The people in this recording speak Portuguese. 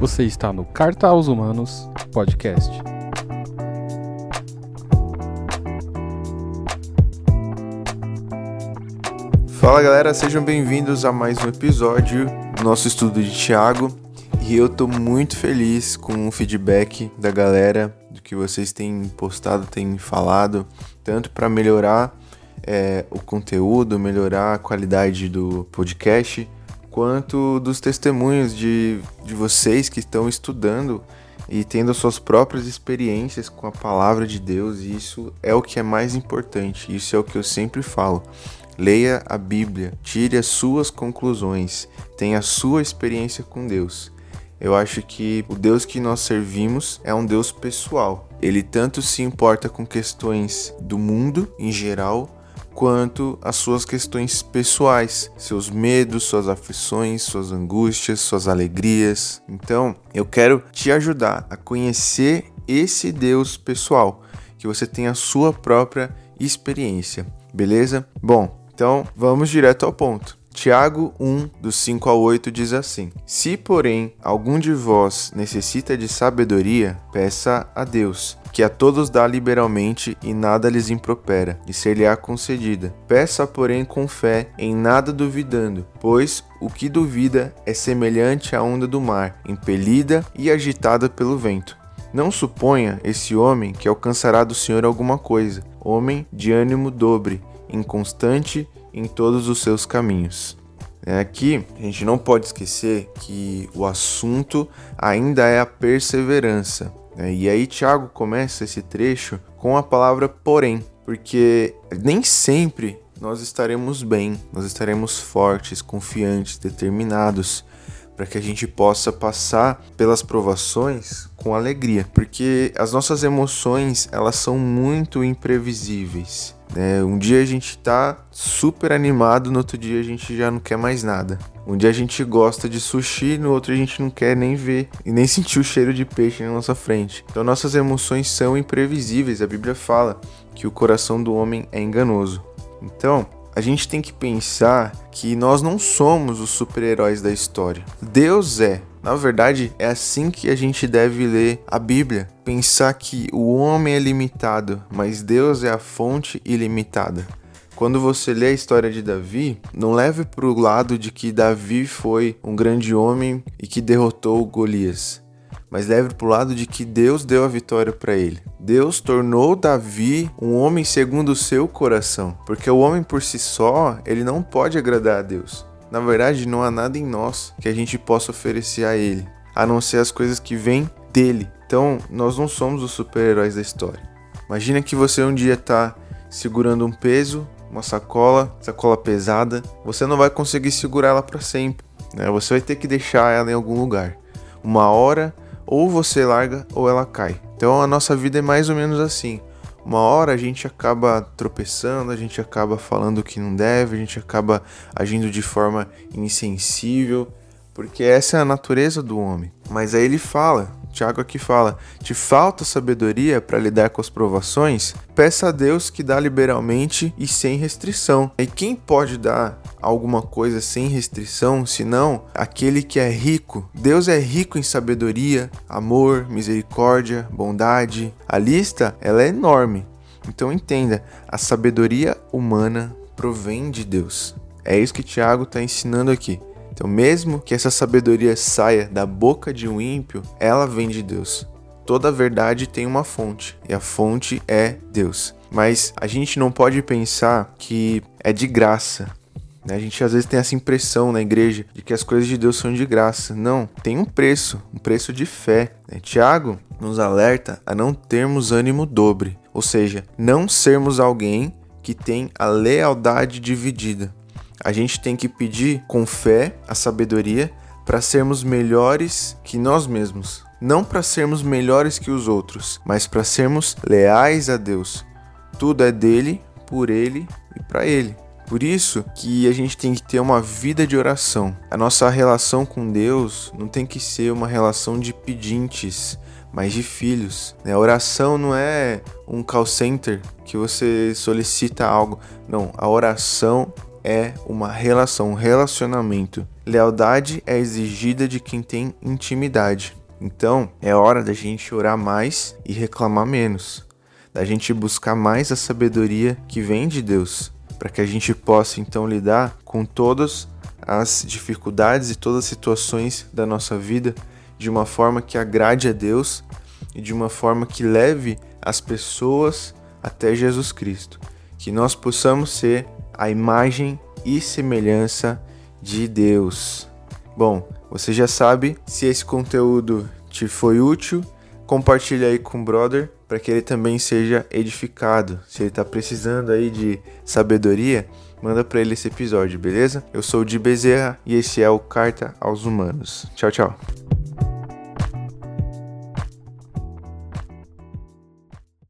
Você está no Carta aos Humanos Podcast. Fala galera, sejam bem-vindos a mais um episódio do nosso estudo de Tiago. E eu tô muito feliz com o feedback da galera, do que vocês têm postado, têm falado, tanto para melhorar é, o conteúdo, melhorar a qualidade do podcast, quanto dos testemunhos de, de vocês que estão estudando e tendo suas próprias experiências com a palavra de Deus, e isso é o que é mais importante, isso é o que eu sempre falo. Leia a Bíblia, tire as suas conclusões, tenha a sua experiência com Deus. Eu acho que o Deus que nós servimos é um Deus pessoal. Ele tanto se importa com questões do mundo em geral, quanto as suas questões pessoais, seus medos, suas aflições, suas angústias, suas alegrias. Então, eu quero te ajudar a conhecer esse Deus pessoal, que você tenha a sua própria experiência, beleza? Bom, então vamos direto ao ponto. Tiago 1, dos 5 ao 8 diz assim: Se, porém, algum de vós necessita de sabedoria, peça a Deus, que a todos dá liberalmente e nada lhes impropera, e ser-lhe-á concedida. Peça, porém, com fé, em nada duvidando, pois o que duvida é semelhante à onda do mar, impelida e agitada pelo vento. Não suponha esse homem que alcançará do Senhor alguma coisa, homem de ânimo dobre, inconstante em todos os seus caminhos. É, aqui a gente não pode esquecer que o assunto ainda é a perseverança. Né? E aí Tiago começa esse trecho com a palavra porém, porque nem sempre nós estaremos bem, nós estaremos fortes, confiantes, determinados para que a gente possa passar pelas provações com alegria, porque as nossas emoções elas são muito imprevisíveis. Né? Um dia a gente tá super animado, no outro dia a gente já não quer mais nada. Um dia a gente gosta de sushi, no outro a gente não quer nem ver e nem sentir o cheiro de peixe na nossa frente. Então nossas emoções são imprevisíveis. A Bíblia fala que o coração do homem é enganoso. Então, a gente tem que pensar que nós não somos os super-heróis da história. Deus é. Na verdade, é assim que a gente deve ler a Bíblia. Pensar que o homem é limitado, mas Deus é a fonte ilimitada. Quando você lê a história de Davi, não leve para o lado de que Davi foi um grande homem e que derrotou Golias mas leve para o lado de que Deus deu a vitória para ele. Deus tornou Davi um homem segundo o seu coração, porque o homem por si só, ele não pode agradar a Deus. Na verdade, não há nada em nós que a gente possa oferecer a ele, a não ser as coisas que vêm dele. Então, nós não somos os super-heróis da história. Imagina que você um dia está segurando um peso, uma sacola, sacola pesada, você não vai conseguir segurar ela para sempre. Né? Você vai ter que deixar ela em algum lugar. Uma hora ou você larga ou ela cai. Então a nossa vida é mais ou menos assim. Uma hora a gente acaba tropeçando, a gente acaba falando o que não deve, a gente acaba agindo de forma insensível, porque essa é a natureza do homem. Mas aí ele fala Tiago aqui fala: Te falta sabedoria para lidar com as provações? Peça a Deus que dá liberalmente e sem restrição. E quem pode dar alguma coisa sem restrição, senão aquele que é rico? Deus é rico em sabedoria, amor, misericórdia, bondade. A lista ela é enorme. Então entenda, a sabedoria humana provém de Deus. É isso que Tiago está ensinando aqui. Então, mesmo que essa sabedoria saia da boca de um ímpio, ela vem de Deus. Toda verdade tem uma fonte, e a fonte é Deus. Mas a gente não pode pensar que é de graça. Né? A gente às vezes tem essa impressão na igreja de que as coisas de Deus são de graça. Não, tem um preço, um preço de fé. Né? Tiago nos alerta a não termos ânimo dobre, ou seja, não sermos alguém que tem a lealdade dividida. A gente tem que pedir com fé a sabedoria para sermos melhores que nós mesmos. Não para sermos melhores que os outros, mas para sermos leais a Deus. Tudo é dele, por ele e para ele. Por isso que a gente tem que ter uma vida de oração. A nossa relação com Deus não tem que ser uma relação de pedintes, mas de filhos. A oração não é um call center que você solicita algo. Não, a oração é uma relação, um relacionamento. Lealdade é exigida de quem tem intimidade. Então, é hora da gente orar mais e reclamar menos. Da gente buscar mais a sabedoria que vem de Deus, para que a gente possa então lidar com todas as dificuldades e todas as situações da nossa vida de uma forma que agrade a Deus e de uma forma que leve as pessoas até Jesus Cristo. Que nós possamos ser a imagem e semelhança de Deus. Bom, você já sabe, se esse conteúdo te foi útil, compartilhe aí com o brother para que ele também seja edificado. Se ele está precisando aí de sabedoria, manda para ele esse episódio, beleza? Eu sou o Di Bezerra e esse é o Carta aos Humanos. Tchau, tchau.